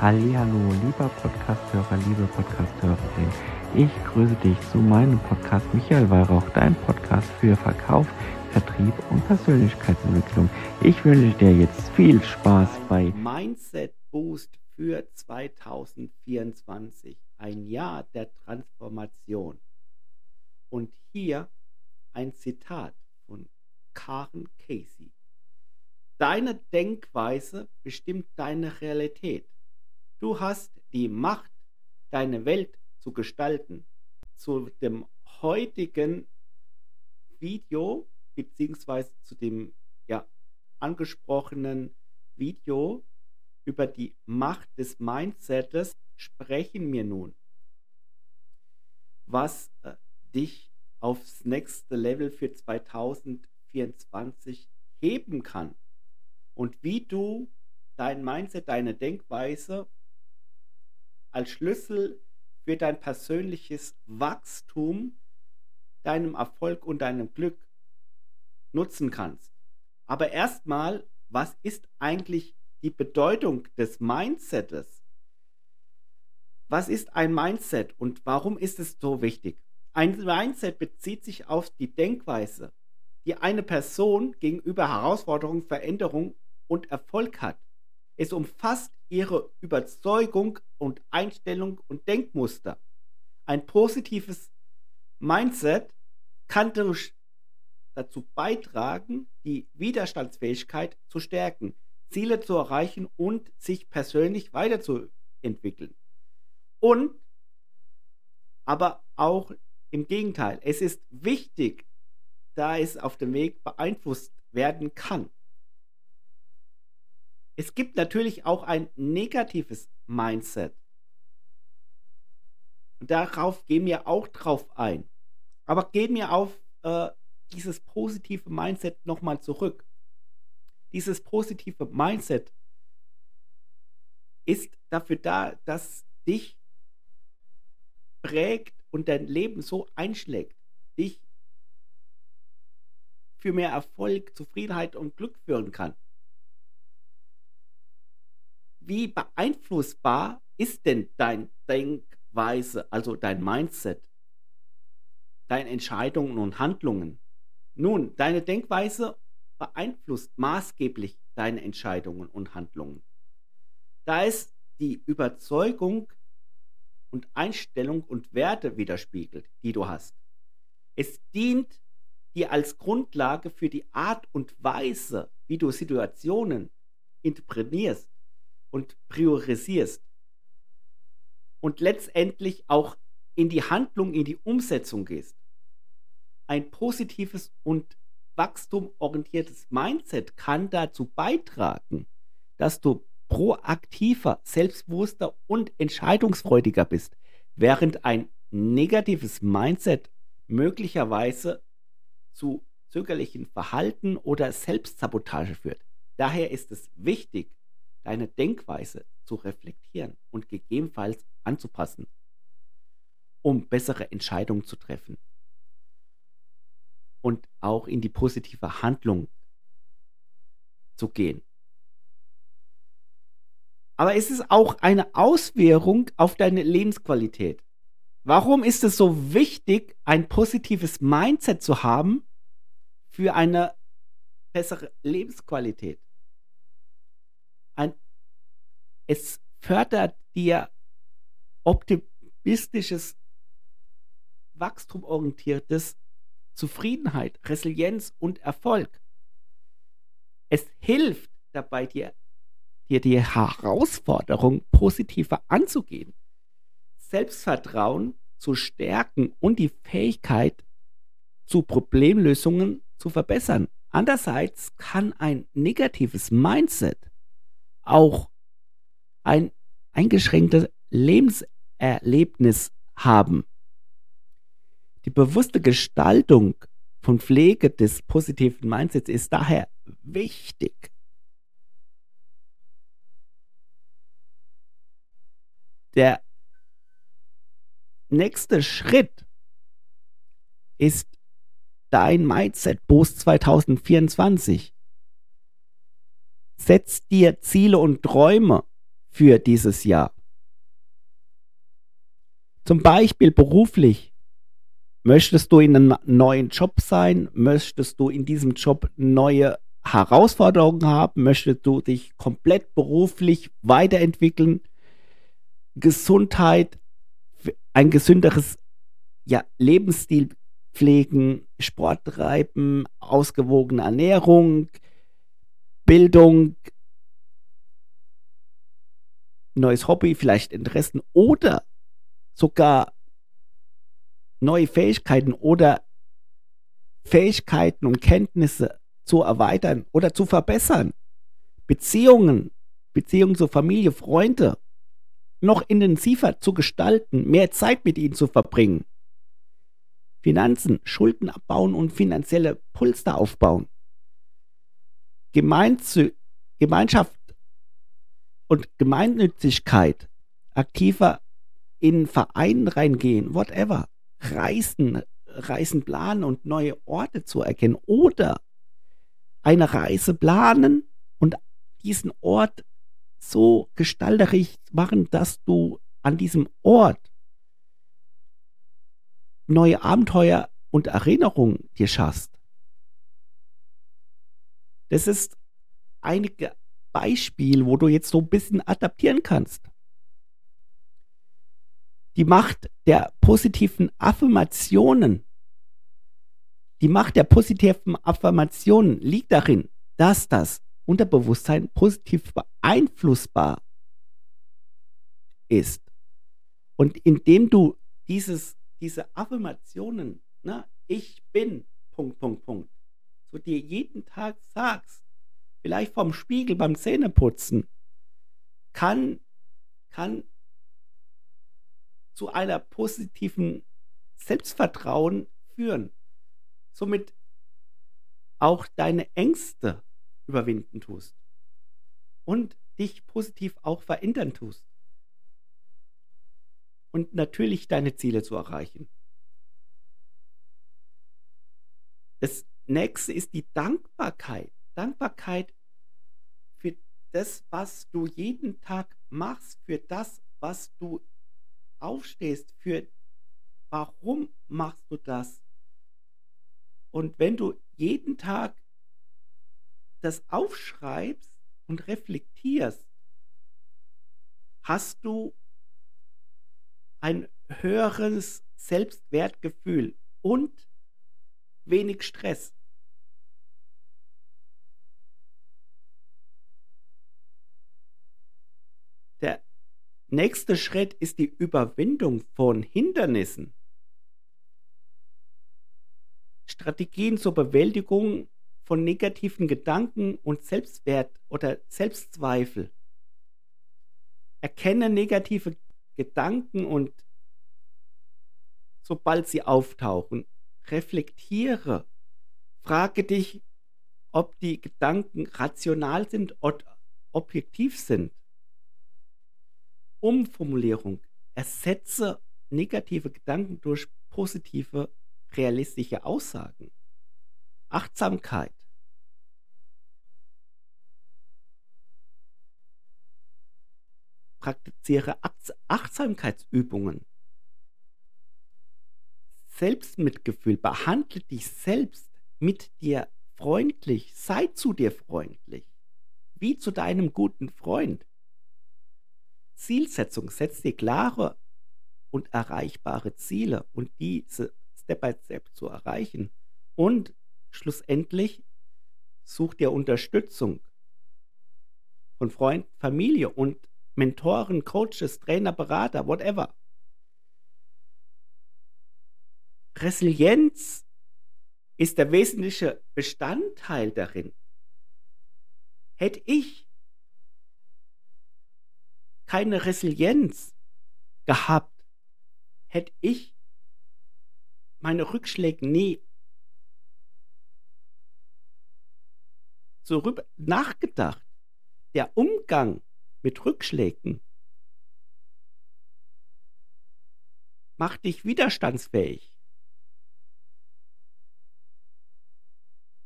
Hallo, lieber Podcasthörer, liebe Podcasthörerin. Ich grüße dich zu meinem Podcast Michael Weihrauch, dein Podcast für Verkauf, Vertrieb und Persönlichkeitsentwicklung. Ich wünsche dir jetzt viel Spaß bei Mindset Boost für 2024. Ein Jahr der Transformation. Und hier ein Zitat von Karen Casey. Deine Denkweise bestimmt deine Realität. Du hast die Macht, deine Welt zu gestalten. Zu dem heutigen Video beziehungsweise zu dem ja, angesprochenen Video über die Macht des Mindsets sprechen wir nun. Was äh, dich aufs nächste Level für 2024 heben kann und wie du dein Mindset, deine Denkweise als Schlüssel für dein persönliches Wachstum, deinem Erfolg und deinem Glück nutzen kannst. Aber erstmal, was ist eigentlich die Bedeutung des Mindsets? Was ist ein Mindset und warum ist es so wichtig? Ein Mindset bezieht sich auf die Denkweise, die eine Person gegenüber Herausforderungen, Veränderungen und Erfolg hat. Es umfasst ihre Überzeugung und Einstellung und Denkmuster. Ein positives Mindset kann durch dazu beitragen, die Widerstandsfähigkeit zu stärken, Ziele zu erreichen und sich persönlich weiterzuentwickeln. Und aber auch im Gegenteil, es ist wichtig, da es auf dem Weg beeinflusst werden kann. Es gibt natürlich auch ein negatives Mindset. Und darauf gehen wir auch drauf ein. Aber gehen wir auf äh, dieses positive Mindset nochmal zurück. Dieses positive Mindset ist dafür da, dass dich prägt und dein Leben so einschlägt, dich für mehr Erfolg, Zufriedenheit und Glück führen kann wie beeinflussbar ist denn dein Denkweise, also dein Mindset, deine Entscheidungen und Handlungen? Nun, deine Denkweise beeinflusst maßgeblich deine Entscheidungen und Handlungen. Da es die Überzeugung und Einstellung und Werte widerspiegelt, die du hast. Es dient dir als Grundlage für die Art und Weise, wie du Situationen interpretierst und priorisierst und letztendlich auch in die Handlung, in die Umsetzung gehst. Ein positives und wachstumorientiertes Mindset kann dazu beitragen, dass du proaktiver, selbstbewusster und entscheidungsfreudiger bist, während ein negatives Mindset möglicherweise zu zögerlichen Verhalten oder Selbstsabotage führt. Daher ist es wichtig, deine Denkweise zu reflektieren und gegebenenfalls anzupassen, um bessere Entscheidungen zu treffen und auch in die positive Handlung zu gehen. Aber es ist auch eine Auswirkung auf deine Lebensqualität. Warum ist es so wichtig, ein positives Mindset zu haben für eine bessere Lebensqualität? Ein, es fördert dir optimistisches, wachstumorientiertes Zufriedenheit, Resilienz und Erfolg. Es hilft dabei, dir, dir die Herausforderung positiver anzugehen, Selbstvertrauen zu stärken und die Fähigkeit zu Problemlösungen zu verbessern. Andererseits kann ein negatives Mindset auch ein eingeschränktes Lebenserlebnis haben. Die bewusste Gestaltung von Pflege des positiven Mindsets ist daher wichtig. Der nächste Schritt ist dein Mindset Boost 2024. Setz dir Ziele und Träume für dieses Jahr. Zum Beispiel beruflich. Möchtest du in einem neuen Job sein? Möchtest du in diesem Job neue Herausforderungen haben? Möchtest du dich komplett beruflich weiterentwickeln? Gesundheit, ein gesünderes ja, Lebensstil pflegen, Sport treiben, ausgewogene Ernährung, Bildung, neues Hobby, vielleicht Interessen oder sogar neue Fähigkeiten oder Fähigkeiten und Kenntnisse zu erweitern oder zu verbessern. Beziehungen, Beziehungen zur Familie, Freunde noch intensiver zu gestalten, mehr Zeit mit ihnen zu verbringen. Finanzen, Schulden abbauen und finanzielle Pulster aufbauen. Gemeinzu Gemeinschaft und Gemeinnützigkeit, aktiver in Vereinen reingehen, whatever, Reisen, Reisen planen und neue Orte zu erkennen oder eine Reise planen und diesen Ort so gestalterisch machen, dass du an diesem Ort neue Abenteuer und Erinnerungen dir schaffst. Das ist einige Beispiel, wo du jetzt so ein bisschen adaptieren kannst. Die Macht der positiven Affirmationen. Die Macht der positiven Affirmationen liegt darin, dass das Unterbewusstsein positiv beeinflussbar ist. Und indem du dieses, diese Affirmationen, na, ne, ich bin, Punkt, Punkt, Punkt, so dir jeden Tag sagst, vielleicht vom Spiegel beim Zähneputzen, kann, kann zu einer positiven Selbstvertrauen führen. Somit auch deine Ängste überwinden tust und dich positiv auch verändern tust. Und natürlich deine Ziele zu erreichen. Das nächste ist die Dankbarkeit. Dankbarkeit für das, was du jeden Tag machst, für das, was du aufstehst, für warum machst du das. Und wenn du jeden Tag das aufschreibst und reflektierst, hast du ein höheres Selbstwertgefühl und wenig Stress. Der nächste Schritt ist die Überwindung von Hindernissen. Strategien zur Bewältigung von negativen Gedanken und Selbstwert oder Selbstzweifel. Erkenne negative Gedanken und sobald sie auftauchen, reflektiere. Frage dich, ob die Gedanken rational sind oder objektiv sind. Umformulierung. Ersetze negative Gedanken durch positive, realistische Aussagen. Achtsamkeit. Praktiziere Achtsamkeitsübungen. Selbstmitgefühl. Behandle dich selbst mit dir freundlich. Sei zu dir freundlich. Wie zu deinem guten Freund. Zielsetzung, setz dir klare und erreichbare Ziele und diese Step by Step zu erreichen. Und schlussendlich such dir Unterstützung von Freunden, Familie und Mentoren, Coaches, Trainer, Berater, whatever. Resilienz ist der wesentliche Bestandteil darin. Hätte ich keine Resilienz gehabt, hätte ich meine Rückschläge nie so nachgedacht. Der Umgang mit Rückschlägen macht dich widerstandsfähig.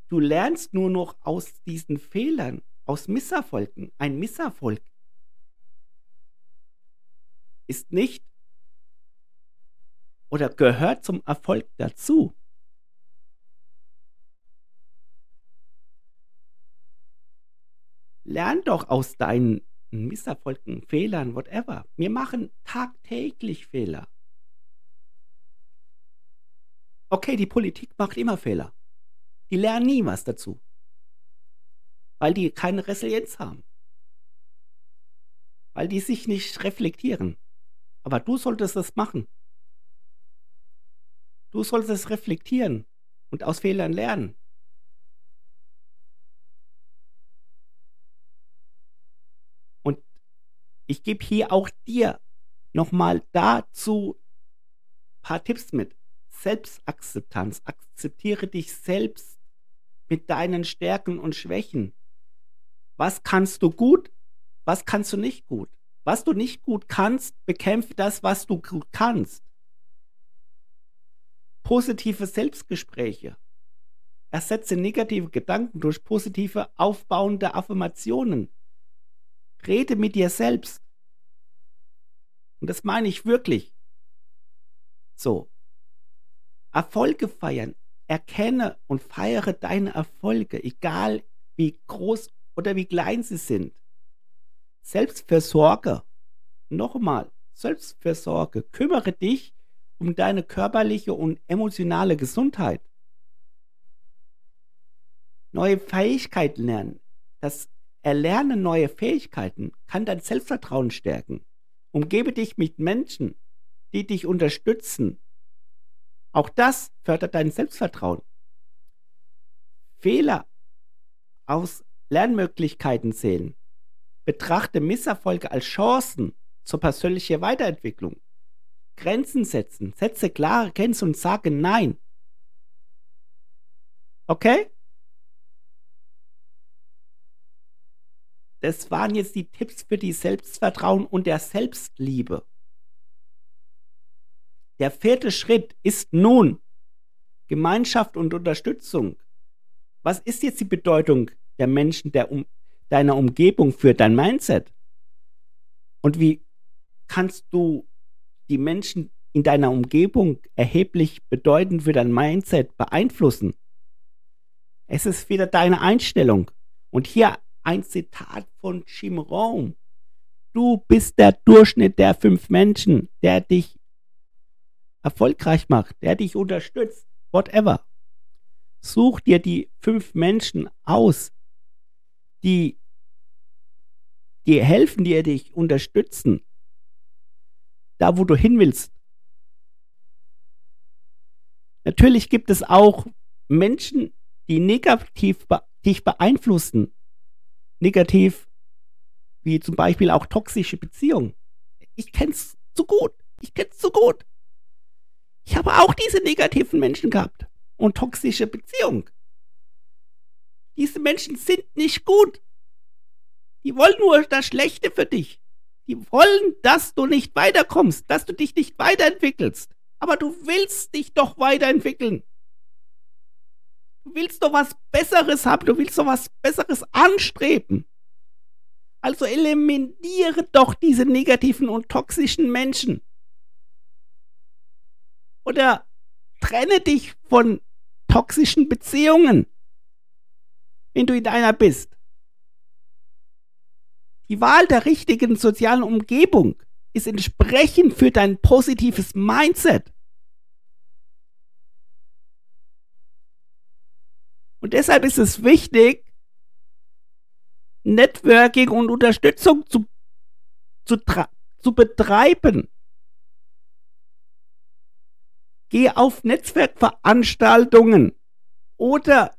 Du lernst nur noch aus diesen Fehlern, aus Misserfolgen. Ein Misserfolg ist nicht oder gehört zum Erfolg dazu. Lern doch aus deinen Misserfolgen, Fehlern, whatever. Wir machen tagtäglich Fehler. Okay, die Politik macht immer Fehler. Die lernen nie was dazu. Weil die keine Resilienz haben. Weil die sich nicht reflektieren. Aber du solltest es machen. Du solltest es reflektieren und aus Fehlern lernen. Und ich gebe hier auch dir nochmal dazu ein paar Tipps mit. Selbstakzeptanz. Akzeptiere dich selbst mit deinen Stärken und Schwächen. Was kannst du gut? Was kannst du nicht gut? Was du nicht gut kannst, bekämpfe das, was du gut kannst. Positive Selbstgespräche. Ersetze negative Gedanken durch positive, aufbauende Affirmationen. Rede mit dir selbst. Und das meine ich wirklich. So. Erfolge feiern. Erkenne und feiere deine Erfolge, egal wie groß oder wie klein sie sind. Selbstversorge. Nochmal, Selbstversorge. Kümmere dich um deine körperliche und emotionale Gesundheit. Neue Fähigkeiten lernen. Das Erlernen neuer Fähigkeiten kann dein Selbstvertrauen stärken. Umgebe dich mit Menschen, die dich unterstützen. Auch das fördert dein Selbstvertrauen. Fehler aus Lernmöglichkeiten sehen. Betrachte Misserfolge als Chancen zur persönlichen Weiterentwicklung. Grenzen setzen. Setze klare Grenzen und sage Nein. Okay? Das waren jetzt die Tipps für die Selbstvertrauen und der Selbstliebe. Der vierte Schritt ist nun Gemeinschaft und Unterstützung. Was ist jetzt die Bedeutung der Menschen der um, deiner Umgebung für dein Mindset? Und wie kannst du die Menschen in deiner Umgebung erheblich bedeutend für dein Mindset beeinflussen. Es ist wieder deine Einstellung. Und hier ein Zitat von Jim Rohn. Du bist der Durchschnitt der fünf Menschen, der dich erfolgreich macht, der dich unterstützt, whatever. Such dir die fünf Menschen aus, die dir helfen, die dich unterstützen, da wo du hin willst. Natürlich gibt es auch Menschen, die negativ be dich beeinflussen. Negativ, wie zum Beispiel auch toxische Beziehungen. Ich kenn's zu gut. Ich kenn's zu gut. Ich habe auch diese negativen Menschen gehabt und toxische Beziehungen. Diese Menschen sind nicht gut. Die wollen nur das Schlechte für dich. Die wollen, dass du nicht weiterkommst, dass du dich nicht weiterentwickelst. Aber du willst dich doch weiterentwickeln. Du willst doch was Besseres haben, du willst doch was Besseres anstreben. Also eliminiere doch diese negativen und toxischen Menschen. Oder trenne dich von toxischen Beziehungen, wenn du in einer bist. Die Wahl der richtigen sozialen Umgebung ist entsprechend für dein positives Mindset. Und deshalb ist es wichtig, Networking und Unterstützung zu, zu, zu betreiben. Geh auf Netzwerkveranstaltungen oder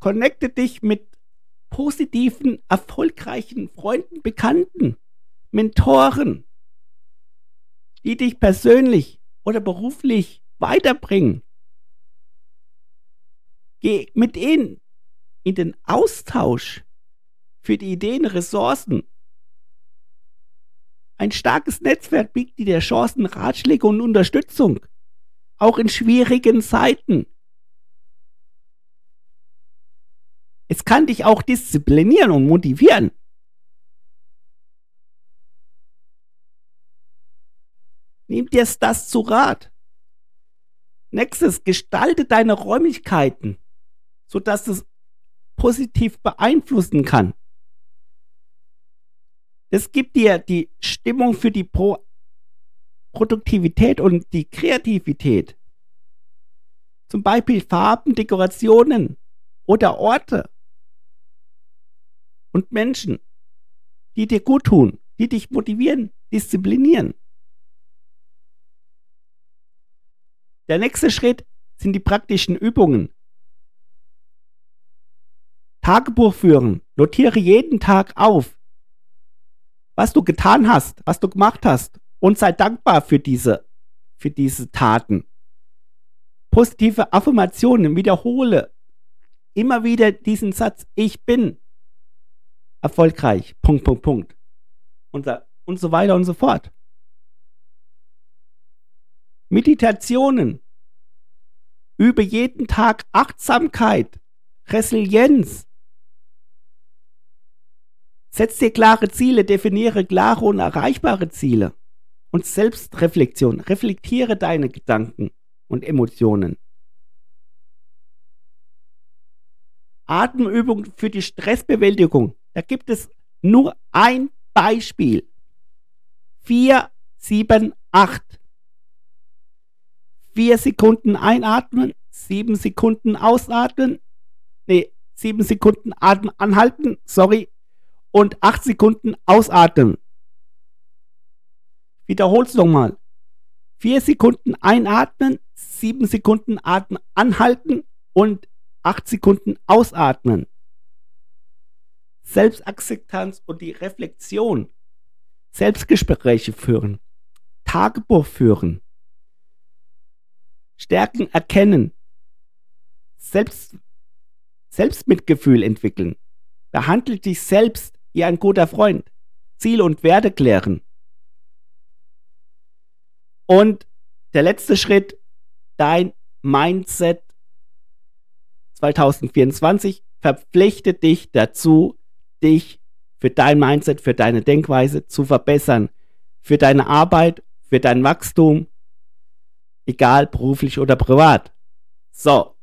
connecte dich mit positiven, erfolgreichen Freunden, Bekannten, Mentoren, die dich persönlich oder beruflich weiterbringen. Geh mit ihnen in den Austausch für die Ideen, Ressourcen. Ein starkes Netzwerk bietet dir Chancen, Ratschläge und Unterstützung, auch in schwierigen Zeiten. Es kann dich auch disziplinieren und motivieren. dir das zu Rat. Nächstes, gestalte deine Räumlichkeiten, sodass es positiv beeinflussen kann. Es gibt dir die Stimmung für die Pro Produktivität und die Kreativität. Zum Beispiel Farben, Dekorationen oder Orte und Menschen, die dir gut tun, die dich motivieren, disziplinieren. Der nächste Schritt sind die praktischen Übungen. Tagebuch führen. Notiere jeden Tag auf, was du getan hast, was du gemacht hast und sei dankbar für diese, für diese Taten. Positive Affirmationen wiederhole immer wieder diesen Satz, ich bin erfolgreich, Punkt, Punkt, Punkt. Und, und so weiter und so fort. Meditationen. Übe jeden Tag Achtsamkeit, Resilienz. Setz dir klare Ziele, definiere klare und erreichbare Ziele. Und Selbstreflexion. Reflektiere deine Gedanken und Emotionen. Atemübung für die Stressbewältigung. Da gibt es nur ein Beispiel. 4, 7, 8. 4 Sekunden einatmen, 7 Sekunden ausatmen, nee, 7 Sekunden Atem anhalten, sorry, und 8 Sekunden ausatmen. Wiederhol's nochmal. 4 Sekunden einatmen, 7 Sekunden Atem anhalten und 8 Sekunden ausatmen. Selbstakzeptanz und die Reflexion. Selbstgespräche führen. Tagebuch führen. Stärken erkennen, Selbst, Selbstmitgefühl entwickeln, behandle dich selbst wie ein guter Freund, Ziele und Werte klären. Und der letzte Schritt, dein Mindset 2024 verpflichtet dich dazu, dich für dein Mindset, für deine Denkweise zu verbessern, für deine Arbeit, für dein Wachstum, egal beruflich oder privat. So,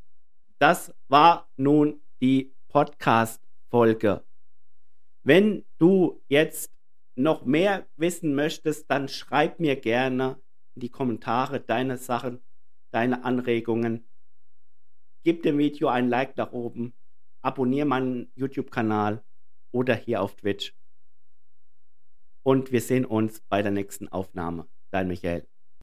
das war nun die Podcast-Folge. Wenn du jetzt noch mehr wissen möchtest, dann schreib mir gerne in die Kommentare deine Sachen, deine Anregungen. Gib dem Video ein Like nach oben, abonniere meinen YouTube-Kanal oder hier auf Twitch. Und wir sehen uns bei der nächsten Aufnahme. Dein Michael.